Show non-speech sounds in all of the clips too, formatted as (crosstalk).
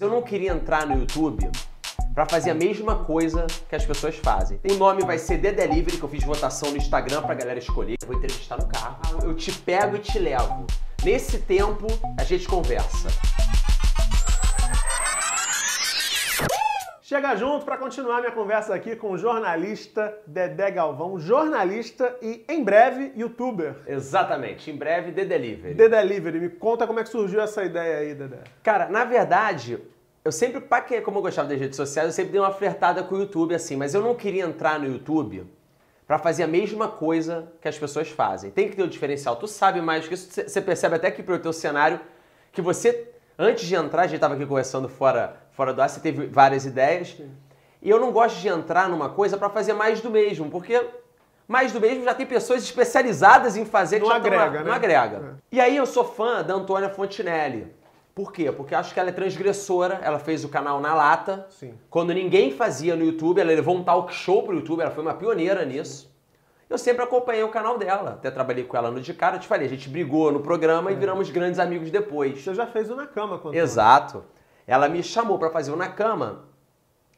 Eu não queria entrar no YouTube para fazer a mesma coisa que as pessoas fazem. Tem nome, vai ser The Delivery, que eu fiz votação no Instagram pra galera escolher. Eu vou entrevistar no carro. Eu te pego e te levo. Nesse tempo, a gente conversa. Chega junto para continuar minha conversa aqui com o jornalista Dedé Galvão, jornalista e em breve youtuber. Exatamente, em breve The Delivery. The Delivery, me conta como é que surgiu essa ideia aí, Dedé. Cara, na verdade, eu sempre, pra que, como eu gostava das redes sociais, eu sempre dei uma flertada com o YouTube assim, mas eu não queria entrar no YouTube para fazer a mesma coisa que as pessoas fazem. Tem que ter o diferencial. Tu sabe mais que isso, você percebe até que pelo teu cenário que você antes de entrar, a gente estava aqui conversando fora, fora do ar, você teve várias ideias. E eu não gosto de entrar numa coisa para fazer mais do mesmo, porque mais do mesmo já tem pessoas especializadas em fazer não que agrega, né? não agrega. É. E aí eu sou fã da Antônia Fontinelli. Por quê? Porque acho que ela é transgressora, ela fez o canal Na Lata. Sim. Quando ninguém fazia no YouTube, ela levou um talk show pro YouTube, ela foi uma pioneira nisso. Sim. Eu sempre acompanhei o canal dela, até trabalhei com ela no de cara, eu te falei, a gente brigou no programa é. e viramos grandes amigos depois. Você já fez o Na Cama quando Exato. Ela me chamou para fazer o Na Cama,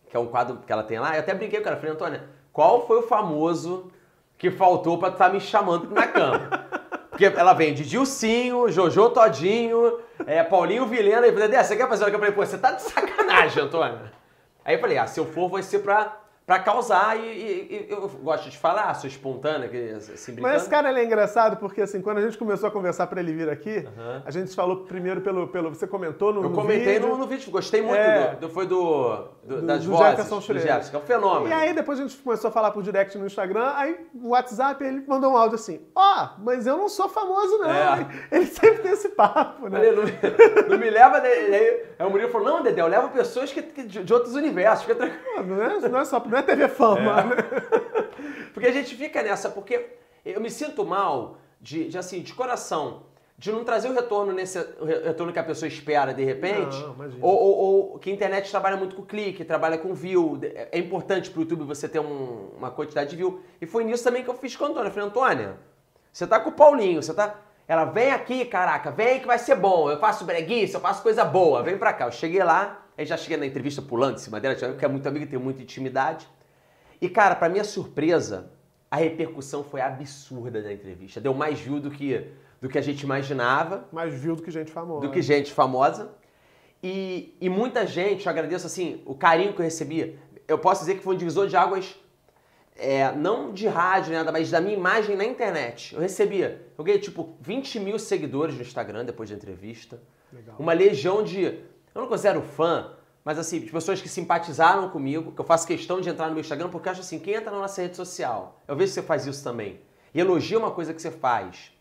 que é um quadro que ela tem lá, eu até brinquei com ela, falei, Antônia, qual foi o famoso que faltou para estar tá me chamando na cama? (laughs) Porque ela vem de Dilcinho, Jojo Todinho, é, Paulinho Vilena. E falei, você quer fazer uma Eu falei, pô, você tá de sacanagem, Antônio. Aí eu falei, ah, se eu for, vai ser pra para causar e, e, e, eu gosto de falar, sou espontânea, assim, brincando. Mas esse cara ele é engraçado porque assim, quando a gente começou a conversar para ele vir aqui, uhum. a gente falou primeiro pelo, pelo você comentou no, eu comentei vídeo. No, no vídeo, gostei muito é, do, do, foi do, do, das do vozes Jefferson do Jefferson, que é um fenômeno. E aí depois a gente começou a falar por direct no Instagram, aí no WhatsApp ele mandou um áudio assim, ó, oh, mas eu não sou famoso não. É. Ele sempre tem esse papo, né? Falei, não, me, (laughs) não me leva, aí, aí o Murilo falou, não, Dedé, eu levo pessoas que, que de, de, outros universos, fica tranquilo. Não é, não é só, não é TV Fama. É. (laughs) porque a gente fica nessa, porque eu me sinto mal de, de, assim, de coração, de não trazer o retorno nesse o retorno que a pessoa espera de repente. Não, ou, ou, ou, que a internet trabalha muito com clique, trabalha com view. É importante pro YouTube você ter um, uma quantidade de view. E foi nisso também que eu fiz com a Antônia. Eu falei, Antônia, você tá com o Paulinho, você tá. Ela vem aqui, caraca, vem que vai ser bom. Eu faço breguice, eu faço coisa boa, vem pra cá. Eu cheguei lá, aí já cheguei na entrevista pulando em cima dela, que é muito amiga, tem muita intimidade. E, cara, para minha surpresa, a repercussão foi absurda da entrevista. Deu mais view do que, do que a gente imaginava. Mais view do que gente famosa. Do que gente famosa. E, e muita gente, eu agradeço assim, o carinho que eu recebi. Eu posso dizer que foi um divisor de águas, é, não de rádio, nada, mas da minha imagem na internet. Eu recebia, eu ganhei tipo 20 mil seguidores no Instagram depois da entrevista. Legal. Uma legião de. Eu não considero fã, mas assim, de pessoas que simpatizaram comigo, que eu faço questão de entrar no meu Instagram, porque eu acho assim, quem entra na nossa rede social, eu vejo que você faz isso também, e elogia uma coisa que você faz,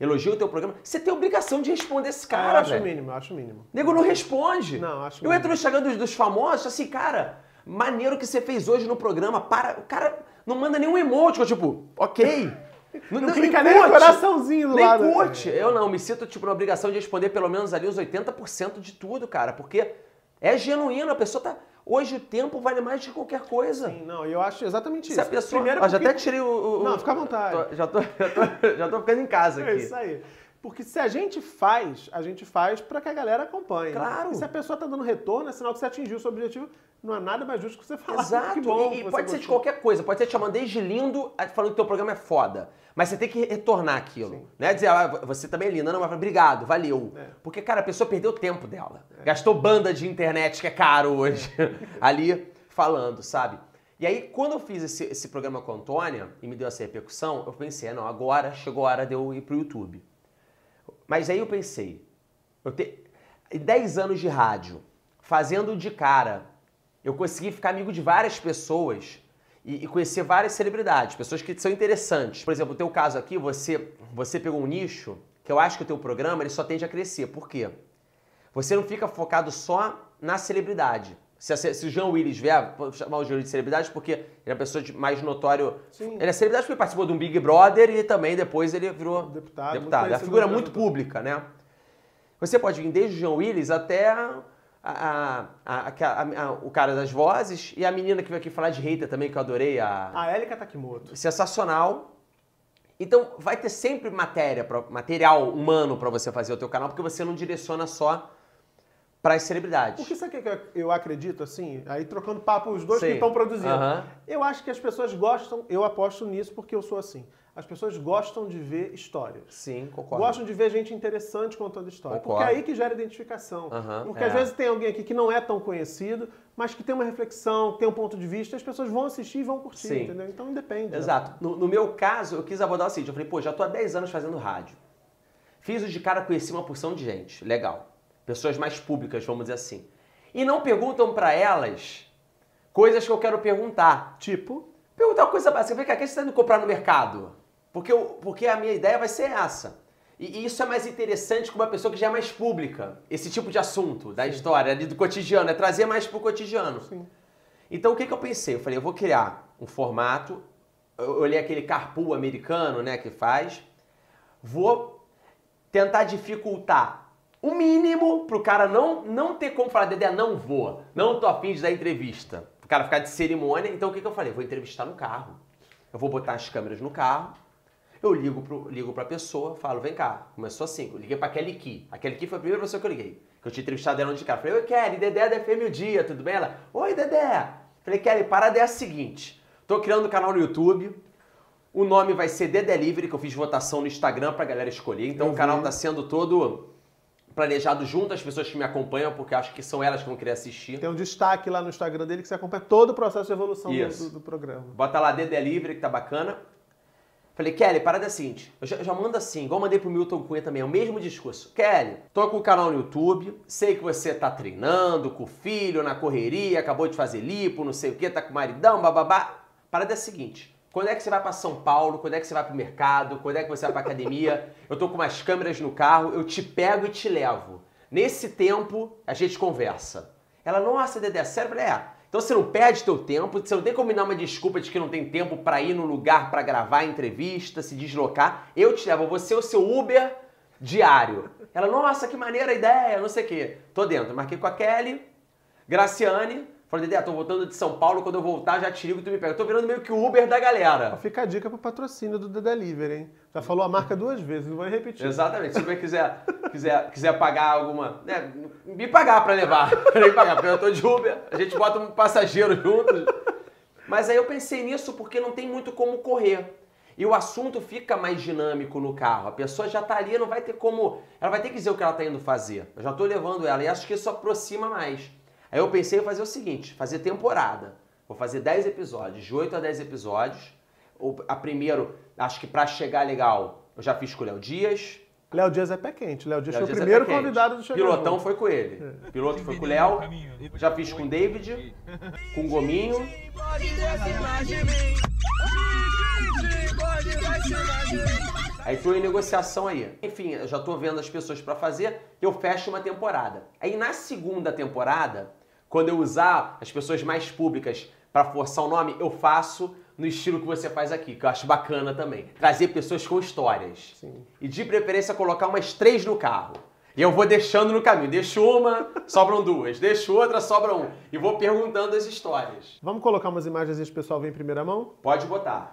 elogia o teu programa, você tem obrigação de responder esse cara, ah, eu acho velho. mínimo, eu acho mínimo. Nego não responde. Não, acho Eu mínimo. entro no Instagram dos, dos famosos, assim, cara, maneiro que você fez hoje no programa, para, o cara não manda nenhum emoji, eu, tipo, ok. (laughs) Não, não, clica nem no coraçãozinho do nem lado. curte. Eu não, me sinto, tipo, na obrigação de responder pelo menos ali os 80% de tudo, cara, porque é genuíno, a pessoa tá Hoje o tempo vale mais de qualquer coisa. Sim, não, eu acho exatamente isso. Se a pessoa, Primeiro, ó, já até tirei o, o Não, fica à vontade. Tô, já, tô, (laughs) já, tô, já tô ficando em casa aqui. É isso aí. Porque se a gente faz, a gente faz para que a galera acompanhe. Claro. E se a pessoa tá dando retorno, é sinal que você atingiu o seu objetivo. Não é nada mais justo que você falar. (laughs) Exato. Bom, e, e pode ser de qualquer coisa. Pode ser te chamando desde lindo, falando que teu programa é foda. Mas você tem que retornar aquilo. Sim. Né? Dizer, ah, você também é linda. Não, mas obrigado, valeu. É. Porque, cara, a pessoa perdeu o tempo dela. É. Gastou banda de internet, que é caro hoje, é. (laughs) ali falando, sabe? E aí, quando eu fiz esse, esse programa com a Antônia e me deu essa repercussão, eu pensei, não, agora chegou a hora de eu ir pro YouTube. Mas aí eu pensei, eu tenho 10 anos de rádio, fazendo de cara, eu consegui ficar amigo de várias pessoas e, e, conhecer várias celebridades, pessoas que são interessantes. Por exemplo, o teu caso aqui, você, você pegou um nicho que eu acho que o teu programa ele só tende a crescer. Por quê? Você não fica focado só na celebridade. Se, se o Jean Willis vier, vou chamar o Jean de celebridade porque ele é uma pessoa de mais notório. Sim. Ele é celebridade porque participou de um Big Brother e também depois ele virou deputado. deputado. É uma figura muito pública, né? Você pode vir desde o Jean Willis até a, a, a, o cara das vozes e a menina que veio aqui falar de hater também, que eu adorei. A, a Elika Takimoto. Sensacional. Então vai ter sempre matéria, material humano para você fazer o teu canal, porque você não direciona só para as celebridades. Porque sabe o que eu acredito, assim? Aí trocando papo os dois Sim. que estão produzindo. Uhum. Eu acho que as pessoas gostam, eu aposto nisso porque eu sou assim. As pessoas gostam de ver histórias. Sim, concordo. Gostam de ver gente interessante contando história. Concordo. Porque é aí que gera identificação. Uhum, porque é. às vezes tem alguém aqui que não é tão conhecido, mas que tem uma reflexão, tem um ponto de vista, as pessoas vão assistir e vão curtir, Sim. entendeu? Então independe. Né? Exato. No, no, meu caso, eu quis abordar o seguinte, eu falei, pô, já tô há 10 anos fazendo rádio. Fiz o de cara, conheci uma porção de gente, legal. Pessoas mais públicas, vamos dizer assim. E não perguntam para elas coisas que eu quero perguntar. Tipo? Perguntar uma coisa básica. Vem cá, o que você está indo comprar no mercado? Porque, eu, porque a minha ideia vai ser essa. E, e isso é mais interessante com uma pessoa que já é mais pública. Esse tipo de assunto da Sim. história, ali do cotidiano, é trazer mais pro cotidiano. Sim. Então o que, que eu pensei? Eu falei, eu vou criar um formato. Eu olhei aquele carpool americano, né, que faz. Vou tentar dificultar o mínimo pro cara não, não ter como falar, Dedé, não vou, não tô afim de dar entrevista. O cara ficar de cerimônia. Então o que, que eu falei? Vou entrevistar no carro. Eu vou botar as câmeras no carro eu ligo, pro, ligo pra pessoa, falo, vem cá. Começou assim, eu liguei pra Kelly Key. A Kelly Key foi a primeira pessoa que eu liguei. Que eu tinha entrevistado ela de cara. Falei, oi Kelly, Dedé da FM o Dia, tudo bem? Ela, oi Dedé. Falei, Kelly, parada é a seguinte. Tô criando um canal no YouTube. O nome vai ser The Delivery, que eu fiz votação no Instagram pra galera escolher. Então eu o canal vi. tá sendo todo planejado junto às pessoas que me acompanham, porque acho que são elas que vão querer assistir. Tem um destaque lá no Instagram dele que você acompanha todo o processo de evolução do, do, programa. Bota lá The Delivery, que tá bacana. Falei, Kelly, parada é a seguinte, eu já, já mando assim, igual mandei pro Milton Cunha também, é o mesmo discurso. Kelly, tô com o canal no YouTube, sei que você tá treinando com o filho, na correria, acabou de fazer lipo, não sei o que, tá com o maridão, bababá. Parada é a seguinte, quando é que você vai para São Paulo? Quando é que você vai pro mercado? Quando é que você vai pra academia? (laughs) Eu tô com umas câmeras no carro, eu te pego e te levo. Nesse tempo, a gente conversa. Ela, nossa, Dedé, sério? Eu falei, é, então você não perde teu tempo, você não tem como me dar uma desculpa de que não tem tempo para ir no lugar para gravar a entrevista, se deslocar. Eu te levo, você é o seu Uber diário. Ela, nossa, que maneira a ideia, não sei o quê. Tô dentro, marquei com a Kelly, Graciane, Falei, Dedé, tô voltando de São Paulo, quando eu voltar já te ligo e tu me pega. Eu tô virando meio que o Uber da galera. Fica a dica pro patrocínio do The Delivery, hein? Já falou a marca duas vezes, não vai repetir. Exatamente. Se você quiser, quiser, quiser pagar alguma. Né, me pagar pra levar. (laughs) me pagar, porque eu tô de Uber, a gente bota um passageiro junto. Mas aí eu pensei nisso porque não tem muito como correr. E o assunto fica mais dinâmico no carro. A pessoa já tá ali, não vai ter como. Ela vai ter que dizer o que ela tá indo fazer. Eu já tô levando ela e acho que isso aproxima mais. Aí eu pensei em fazer o seguinte, fazer temporada. Vou fazer 10 episódios, de 8 a 10 episódios. A primeiro, acho que para chegar legal, eu já fiz com o Léo Dias. Léo Dias é pé quente. Léo Dias Léo foi Dias o é primeiro é convidado do Chegou Pilotão foi com ele. É. Piloto foi com o Léo. Já fiz com o David, com o Gominho. Aí tô em negociação aí. Enfim, eu já tô vendo as pessoas para fazer, eu fecho uma temporada. Aí na segunda temporada, quando eu usar as pessoas mais públicas para forçar o nome, eu faço no estilo que você faz aqui, que eu acho bacana também. Trazer pessoas com histórias. Sim. E de preferência colocar umas três no carro. E eu vou deixando no caminho. Deixo uma, sobram duas. Deixo outra, sobra um. E vou perguntando as histórias. Vamos colocar umas imagens e o pessoal vem em primeira mão? Pode botar.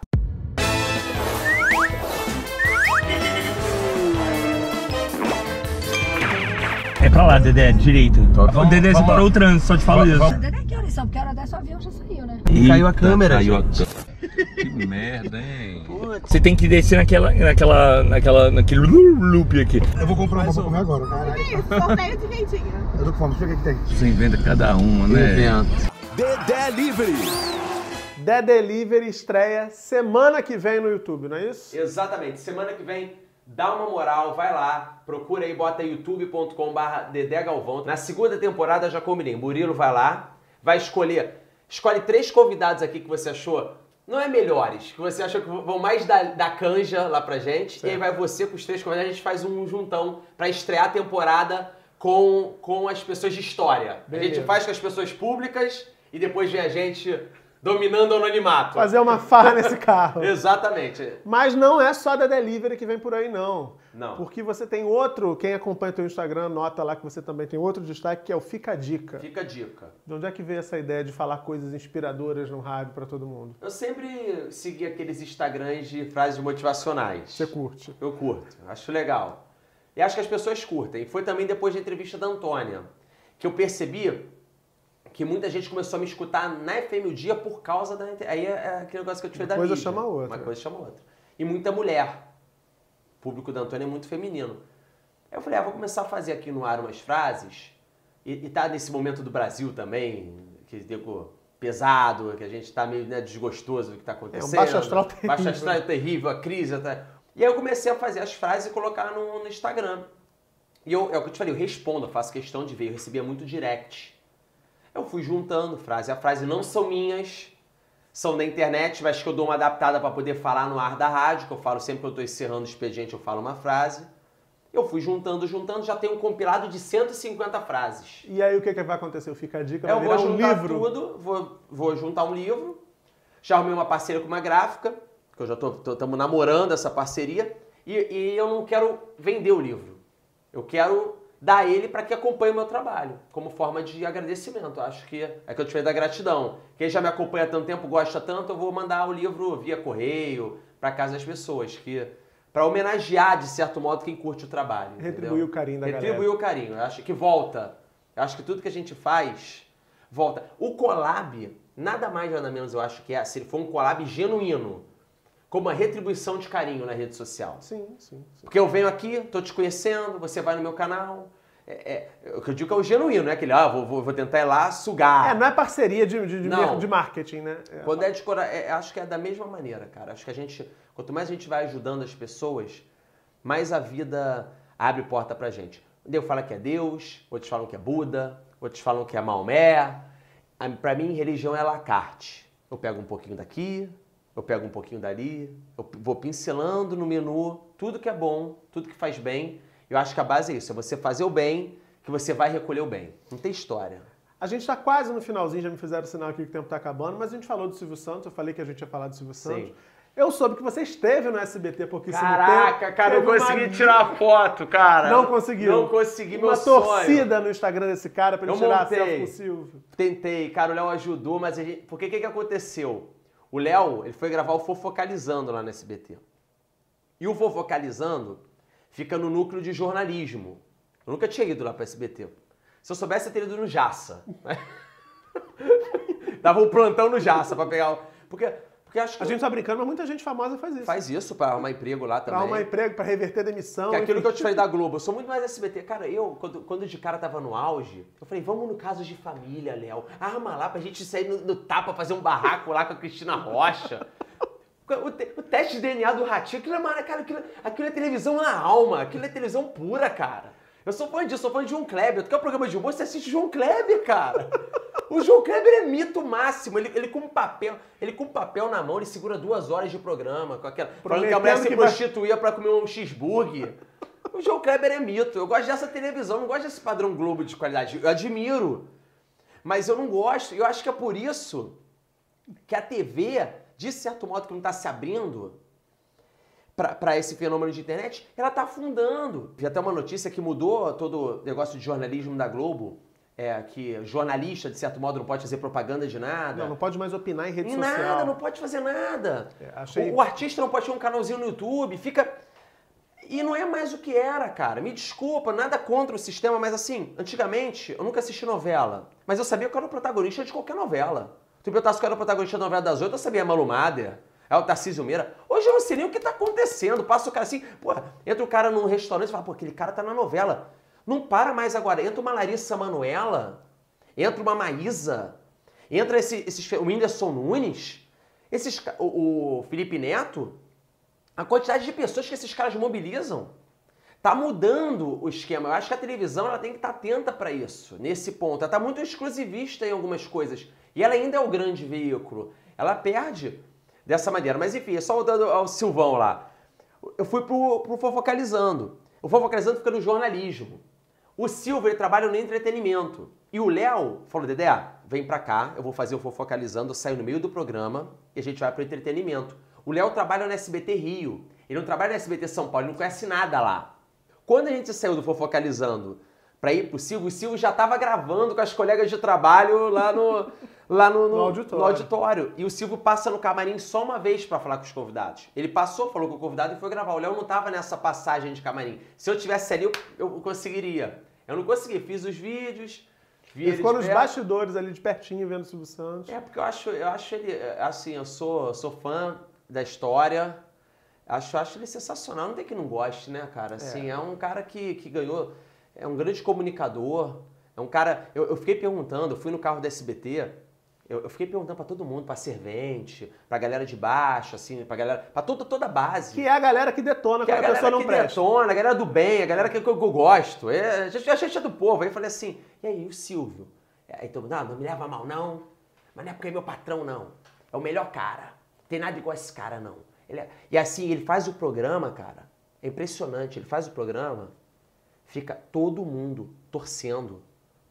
É pra lá, Dedé, direito. Vamos, Dedé, você parou o trânsito, só te falo isso. Dedé, que horas são? Porque a hora dessa avião já saiu, né? E caiu a câmera, caiu gente. A... Que merda, hein? Você tem que descer naquela, naquela, naquela, naquele loop aqui. Eu vou comprar uma pra comer agora. Cara. Que isso? Sorteio de ventinho. (laughs) Eu tô com fome, deixa eu ver o que tem. Você inventa cada uma, né? Inventa. The Delivery. The Delivery estreia semana que vem no YouTube, não é isso? Exatamente. Semana que vem dá uma moral, vai lá, procura aí, bota youtube.com.br Dedé Galvão. Na segunda temporada já combinei, Murilo vai lá, vai escolher, escolhe três convidados aqui que você achou, não é melhores, que você achou que vão mais da, da canja lá pra gente, certo. e aí vai você com os três convidados, a gente faz um juntão pra estrear a temporada com, com as pessoas de história. Beleza. A gente faz com as pessoas públicas e depois vem a gente dominando o anonimato. Fazer uma farra nesse carro. (laughs) Exatamente. Mas não é só da delivery que vem por aí, não. Não. Porque você tem outro, quem acompanha o teu Instagram, nota lá que você também tem outro destaque, que é o Fica a Dica. Fica a Dica. De onde é que veio essa ideia de falar coisas inspiradoras no rádio para todo mundo? Eu sempre segui aqueles Instagrams de frases motivacionais. Você curte? Eu curto, acho legal. E acho que as pessoas curtem. Foi também depois da entrevista da Antônia que eu percebi que muita gente começou a me escutar na FM o dia por causa da Aí é, é aquele negócio que eu te falei da coisa mídia. chama outra. Uma coisa chama outra. E muita mulher. O público da Antônia é muito feminino. Aí eu falei, ah, vou começar a fazer aqui no ar umas frases. E, e tá nesse momento do Brasil também, que digo, pesado, que a gente tá meio né, desgostoso do que tá acontecendo. É um baixo astral terrível. Baixo (laughs) astral terrível, a crise. Tá... E aí eu comecei a fazer as frases e colocar no, no Instagram. E eu, é o que eu te falei, eu respondo, eu faço questão de ver, eu recebia muito direct. Eu fui juntando frase a frase, não são minhas, são da internet, mas que eu dou uma adaptada para poder falar no ar da rádio, que eu falo sempre que eu estou encerrando o expediente, eu falo uma frase. Eu fui juntando, juntando, já tenho um compilado de 150 frases. E aí o que, que vai acontecer? Fica a dica, eu vai vou um juntar livro. tudo, vou, vou juntar um livro. Já arrumei uma parceria com uma gráfica, que eu já estamos namorando essa parceria, e, e eu não quero vender o livro. Eu quero dar ele para que acompanhe o meu trabalho, como forma de agradecimento. Acho que é que eu te falei da gratidão. Quem já me acompanha há tanto tempo, gosta tanto, eu vou mandar o livro via correio para casa das pessoas, que para homenagear de certo modo quem curte o trabalho. Retribuir o carinho da Retribuir galera. o carinho. Eu acho que volta. Eu acho que tudo que a gente faz volta. O collab, nada mais nada menos, eu acho que é, se ele for um collab genuíno, como uma retribuição de carinho na rede social. Sim, sim. sim. Porque eu venho aqui, tô te conhecendo, você vai no meu canal. É, é, o que eu digo é o genuíno, não é aquele, ah, vou, vou, vou tentar ir lá sugar. É, não é parceria de, de, de, marketing, né? É. Quando é de cora... é, acho que é da mesma maneira, cara. Acho que a gente, quanto mais a gente vai ajudando as pessoas, mais a vida abre porta pra gente. Eu falo que é Deus, outros falam que é Buda, outros falam que é Maomé. Pra mim, religião é la carte. Eu pego um pouquinho daqui, eu pego um pouquinho dali, eu vou pincelando no menu tudo que é bom, tudo que faz bem. Eu acho que a base é isso, é você fazer o bem, que você vai recolher o bem. Não tem história. A gente tá quase no finalzinho, já me fizeram sinal aqui que o tempo tá acabando, mas a gente falou do Silvio Santos, eu falei que a gente ia falar do Silvio Santos. Eu soube que você esteve no SBT porque Caraca, cara, eu consegui tirar a foto, cara. Não conseguiu. Não consegui, meu Uma sonho. torcida no Instagram desse cara pra ele Eu tirar montei. a selfie com o Silvio. Tentei, cara, o Léo ajudou, mas a gente... Porque o que, que aconteceu? O Léo, ele foi gravar o Fofocalizando lá no SBT. E o Fofocalizando fica no núcleo de jornalismo. Eu nunca tinha ido lá pro SBT. Se eu soubesse, eu teria ido no Jaça. (laughs) Dava um plantão no Jaça pra pegar... o- Porque, porque acho que A gente tá brincando, mas muita gente famosa faz isso. faz isso pra arrumar emprego lá Pra também. arrumar emprego, pra reverter demissão. Que é aquilo que eu te falei da Globo, eu sou muito mais SBT. Cara, eu, quando, quando de cara tava no auge, eu falei, vamos no caso de família, Léo. Arma lá pra gente sair no, no tapa, fazer um barraco lá com a Cristina Rocha. O, te- o teste de DNA do ratinho, aquilo é, cara, aquilo, aquilo é televisão na alma, aquilo é televisão pura, cara. Eu sou fã disso, sou fã de João Kleber. Tu quer um programa de humor, você assiste João Kleber, cara. O João Kleber é mito máximo. Ele, ele com um papel, ele com um papel na mão, ele segura duas horas de programa, com aquela. Falando que a mulher se que vai- prostituía pra comer um cheeseburger. O João Kleber é mito. Eu gosto dessa televisão, não gosto desse padrão Globo de qualidade. Eu admiro. Mas eu não gosto. E eu acho que é por isso que a TV, de certo modo, que não está se abrindo para esse fenômeno de internet, ela está afundando. Vi até uma notícia que mudou todo o negócio de jornalismo da Globo. É, que jornalista, de certo modo, não pode fazer propaganda de nada. Não, não pode mais opinar em rede Em social. nada, não pode fazer nada. É, achei- o, o artista não pode ter um canalzinho no YouTube, fica. E não é mais o que era, cara. Me desculpa, nada contra o sistema, mas assim, antigamente eu nunca assisti novela. Mas eu sabia que eu era o protagonista de qualquer novela. Tu perguntasse qual era o protagonista da novela das oito, eu sabia Malu Mader, é o Tarcísio Meira. Hoje eu não sei nem o que tá acontecendo. Passa o cara assim, porra, entra o cara num restaurante e fala, pô, aquele cara tá na novela. Não para mais agora. Entra uma Larissa Manoela, entra uma Maísa, entra esse, esses, o Whindersson Nunes, esses, o, o Felipe Neto, a quantidade de pessoas que esses caras mobilizam. Tá mudando o esquema. Eu acho que a televisão ela tem que estar atenta para isso, nesse ponto. Ela tá muito exclusivista em algumas coisas. E ela ainda é o grande veículo. Ela perde dessa maneira. Mas enfim, é só voltando ao Silvão lá. Eu fui pro, pro Fofocalizando. O Fofocalizando fica no jornalismo. O Silva, ele trabalha no entretenimento. E o Léo falou, Dedé, vem pra cá, eu vou fazer o Fofocalizando, eu saio no meio do programa e a gente vai pro entretenimento. O Léo trabalha no SBT Rio. Ele não trabalha no SBT São Paulo, ele não conhece nada lá. Quando a gente saiu do Fofocalizando pra ir pro Silvio, o Silvio já tava gravando com as colegas de trabalho lá no, lá no, No auditório. no auditório. E o Silvio passa no camarim só uma vez pra falar com os convidados. Ele passou, falou com o convidado e foi gravar. O Léo não tava nessa passagem de camarim. Se eu tivesse ali, eu, eu conseguiria. Eu não consegui. Fiz os vídeos, Vi ele, ficou nos perto. bastidores ali de pertinho vendo o Silvio Santos. É, porque eu acho, eu acho ele, assim, eu sou, sou fã da história, acho, acho ele sensacional, não tem que não goste, né, cara? Assim, é, é um cara que, que ganhou, é um grande comunicador, é um cara, eu, eu fiquei perguntando, eu fui no carro da SBT, eu, eu fiquei perguntando para todo mundo, para servente, para galera de baixo, assim, para galera, para toda toda a base. Que é a galera que detona que quando é a, a pessoa não presta. detona, a galera do bem, a galera que, que eu, gosto. É, a, gente, a gente é do povo. Aí eu falei assim, e aí, o Silvio? Aí todo mundo, não, não me leva mal não, mas não é porque é meu patrão não. É o melhor cara. Não tem nada igual esse cara não. É... E assim, ele faz o programa, cara. É impressionante. Ele faz o programa, fica todo mundo torcendo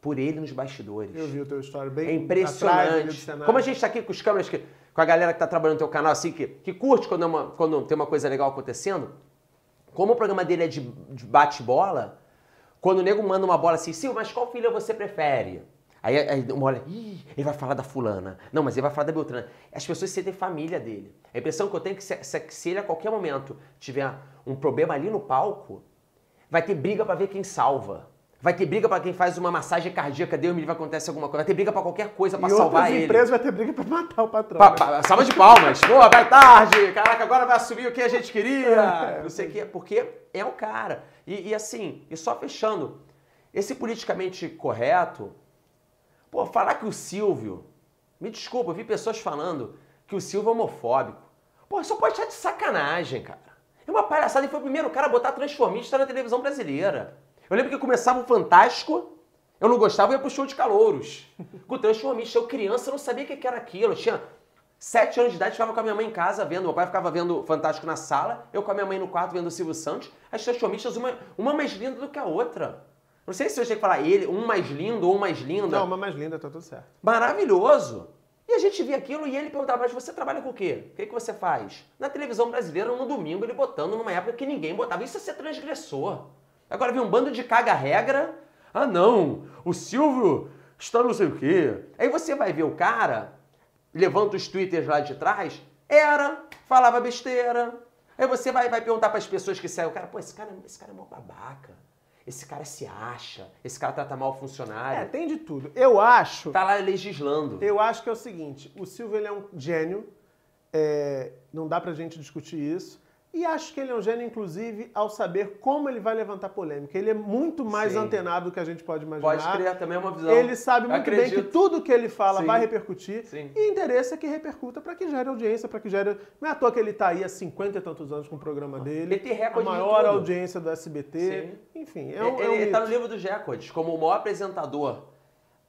por ele nos bastidores. Eu vi o teu história bem É impressionante. Como a gente está aqui com os câmeras, que, com a galera que está trabalhando no teu canal, assim, que, que curte quando, é uma, quando tem uma coisa legal acontecendo, como o programa dele é de, de bate-bola, quando o nego manda uma bola assim, Sil, mas qual filha você prefere? Aí, aí uma olha, Ih, ele vai falar da fulana. Não, mas ele vai falar da Beltrana. As pessoas sentem família dele. A impressão que eu tenho é que se, se, se ele a qualquer momento tiver um problema ali no palco, vai ter briga para ver quem salva. Vai ter briga para quem faz uma massagem cardíaca, Deus me livre, acontece alguma coisa. Vai ter briga para qualquer coisa, para salvar ele. E empresas vai ter briga para matar o patrão. Pa, pa, salva de palmas. Pô, vai tarde. Caraca, agora vai assumir o que a gente queria. É, não sei o quê. Porque é o cara. E, e, assim, e só fechando. Esse politicamente correto... Pô, falar que o Silvio... Me desculpa, eu vi pessoas falando que o Silvio é homofóbico. Pô, só pode estar de sacanagem, cara. É uma palhaçada. E foi o primeiro cara a botar transformista na televisão brasileira. Eu lembro que começava o Fantástico, eu não gostava, eu ia pro show de calouros. Com o Transformista, eu criança, eu não sabia o que era aquilo. Eu tinha sete anos de idade, ficava com a minha mãe em casa vendo. Meu pai ficava vendo Fantástico na sala, eu com a minha mãe no quarto vendo o Silvio Santos. As Transformistas, uma, uma mais linda do que a outra. Não sei se eu tinha que falar ele, um mais lindo ou um mais linda. Não, uma mais linda, tá tudo certo. Maravilhoso. E a gente via aquilo e ele perguntava, mas você trabalha com o quê? O que, que você faz? Na televisão brasileira, no domingo, ele botando numa época que ninguém botava. Isso é ser transgressor. Agora vem um bando de caga-regra. Ah, não, o Silvio está não sei o quê. Aí você vai ver o cara, levanta os twitters lá de trás, era, falava besteira. Aí você vai, vai perguntar para as pessoas que saem, o cara, pô, esse cara, esse cara é mó babaca. Esse cara se acha, esse cara trata mal o funcionário. É, tem de tudo. Eu acho. Tá lá legislando. Eu acho que é o seguinte: o Silvio ele é um gênio, é, não dá pra gente discutir isso. E acho que ele é um gênio, inclusive, ao saber como ele vai levantar polêmica. Ele é muito mais Sim. antenado do que a gente pode imaginar. Pode criar também uma visão. Ele sabe muito bem que tudo que ele fala Sim. vai repercutir. Sim. E interesse é que repercuta para que gere audiência, para que gere. Não é à toa que ele está aí há 50 e tantos anos com o programa dele. Ele tem recorde A maior audiência do SBT. Enfim, é um. Ele está é um no livro dos recordes como o maior apresentador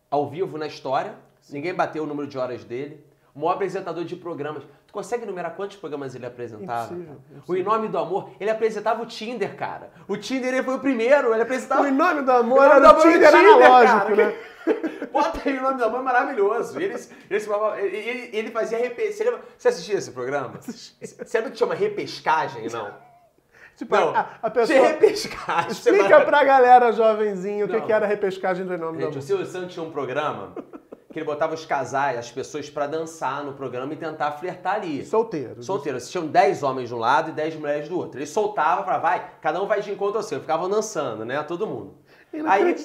ao vivo na história. Ninguém bateu o número de horas dele. O maior apresentador de programas. Tu consegue numerar quantos programas ele apresentava? Impossível, impossível. O Em Nome do Amor, ele apresentava o Tinder, cara. O Tinder ele foi o primeiro, ele apresentava... O Em Nome do Amor era do Tinder, Tinder analógico, cara. né? (laughs) Bota aí o Nome do Amor, é maravilhoso. Ele, ele, ele, ele fazia repescagem. Você, você assistia esse programa? Você sabe que chama repescagem, não? Tipo, não, a, a pessoa. De repescagem. Explica pra galera jovenzinho o que, que era repescagem do nome Gente. O Silvio Santos tinha um programa que ele botava os casais, as pessoas para dançar no programa e tentar flertar ali. Solteiro. Solteiro. Tinham 10 homens de um lado e 10 mulheres do outro. Ele soltava para vai, cada um vai de encontro ao seu. Ficavam dançando, né? Todo mundo. Aí,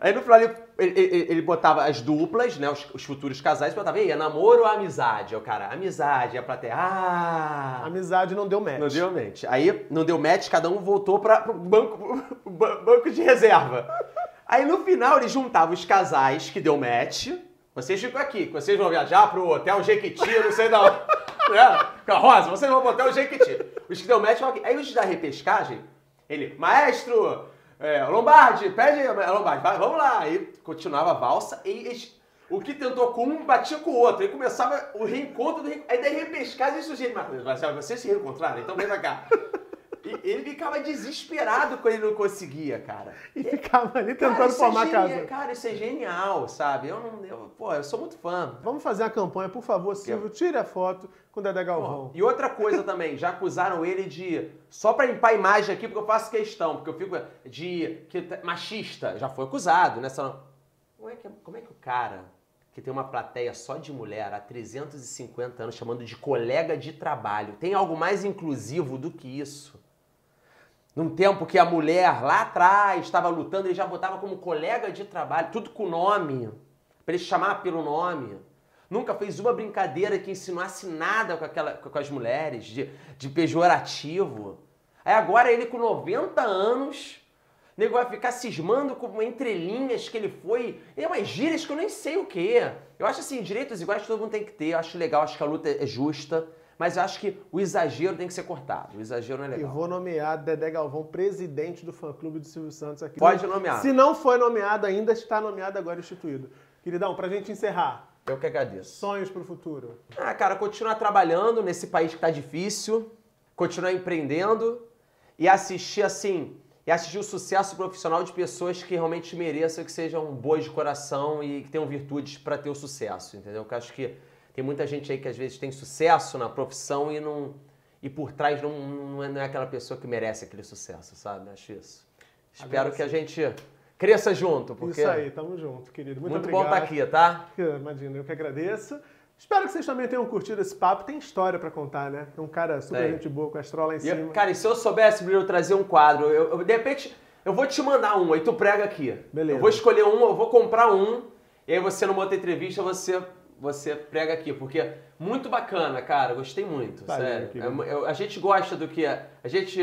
aí no final ele, ele, ele, botava as duplas, né? Os, os futuros casais, botava, e é namoro ou amizade? É o cara, amizade, é a plateia. Ah! Amizade não deu match. Não deu match. Aí não deu match, cada um voltou para o banco, (laughs) banco de reserva. Aí no final ele juntava os casais que deu match vocês ficam aqui, vocês vão viajar pro Hotel Jequiti, não sei da onde. (laughs) é, Rosa, vocês vão pro Hotel Jequiti. Os que deu match aqui. Aí os da repescagem, ele, maestro, é, Lombardi, pede, Lombardi, vai, vamos lá. Aí continuava a valsa e o que tentou com um batia com o outro. Aí começava o reencontro do reencontro. Aí daí repescagem e sujeito, mas vocês se reencontraram, então vem pra cá. Ele ficava desesperado quando ele não conseguia, cara. E ficava ali tentando cara, formar é casa. Cara, isso é genial, sabe? Eu não. Eu, pô, eu sou muito fã. Vamos fazer a campanha, por favor, Silvio, tire a foto com o Dedé Galvão. e outra coisa também, já acusaram ele de. Só pra limpar a imagem aqui, porque eu faço questão, porque eu fico. de. Que, machista. Já foi acusado, né? Como é, que, como é que o cara que tem uma plateia só de mulher há 350 anos chamando de colega de trabalho. Tem algo mais inclusivo do que isso? Num tempo que a mulher lá atrás estava lutando, ele já botava como colega de trabalho, tudo com nome, para ele chamar pelo nome. Nunca fez uma brincadeira que insinuasse nada com, aquela, com as mulheres, de, de pejorativo. Aí agora ele com 90 anos, o nego vai ficar cismando com entrelinhas que ele foi. É umas gírias que eu nem sei o que. Eu acho assim, direitos iguais todo mundo tem que ter. Eu acho legal, acho que a luta é justa. Mas eu acho que o exagero tem que ser cortado. O exagero não é legal. E vou nomear Dedé Galvão presidente do fã-clube do Silvio Santos aqui. Pode nomear. Se não foi nomeado ainda, está nomeado agora instituído. Queridão, pra gente encerrar. Eu que agradeço. Sonhos pro futuro. Ah, cara, continuar trabalhando nesse país que tá difícil, continuar empreendendo e assistir assim, e assistir o sucesso profissional de pessoas que realmente mereçam, que sejam boas de coração e que tenham virtudes para ter o sucesso, entendeu? Porque eu acho que tem muita gente aí que às vezes tem sucesso na profissão e não e por trás não, não, é, não é aquela pessoa que merece aquele sucesso, sabe? Acho isso. Espero Agora que a sim. gente cresça junto, porque Isso aí, tamo junto, querido. Muito, muito bom estar aqui, tá? Imagina, eu que agradeço. Espero que vocês também tenham curtido esse papo. Tem história pra contar, né? É um cara super Tem. gente boa, com a Astral lá em E cima. eu- cara, e se eu soubesse, Bruno, eu trazer um quadro, eu, eu- de repente, eu vou te mandar um, aí tu prega aqui. Beleza. Eu vou escolher um, eu vou comprar um, e aí você, numa outra entrevista, você, você prega aqui, porque muito bacana, cara, gostei muito, Valeu, sério. É- eu- a gente gosta do que é, a gente...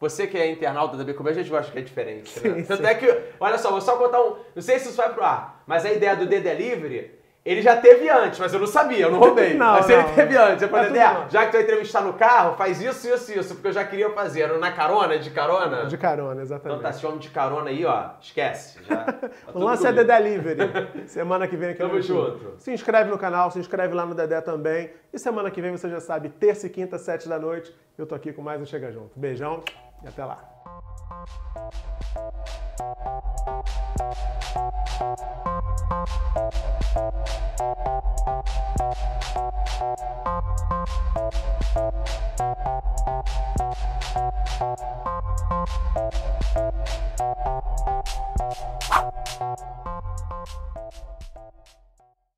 Você que é internauta da BQB, a gente gosta que é diferente. né? Sim, Tanto sim. é que, olha só, vou só contar um. Não sei se isso vai pro ar, mas a ideia do The Delivery, ele já teve antes, mas eu não sabia, eu não roubei. (laughs) Não, mas não. ele teve antes. Eu falei, tudo Dedé, bem. já que tu vai entrevistar no carro, faz isso, isso, isso, porque eu já queria fazer. Era na carona, de carona? De carona, Então exatamente. tá, esse homem de carona aí, ó, esquece. Já, tá (laughs) O lance é. The Delivery. (laughs) Semana que vem aqui Tamo no YouTube. junto. Se inscreve no canal, se inscreve lá no Dedé também. E semana que vem você já sabe, terça e quinta, sete da noite, eu tô aqui com mais um Chega Junto. Beijão e até lá. you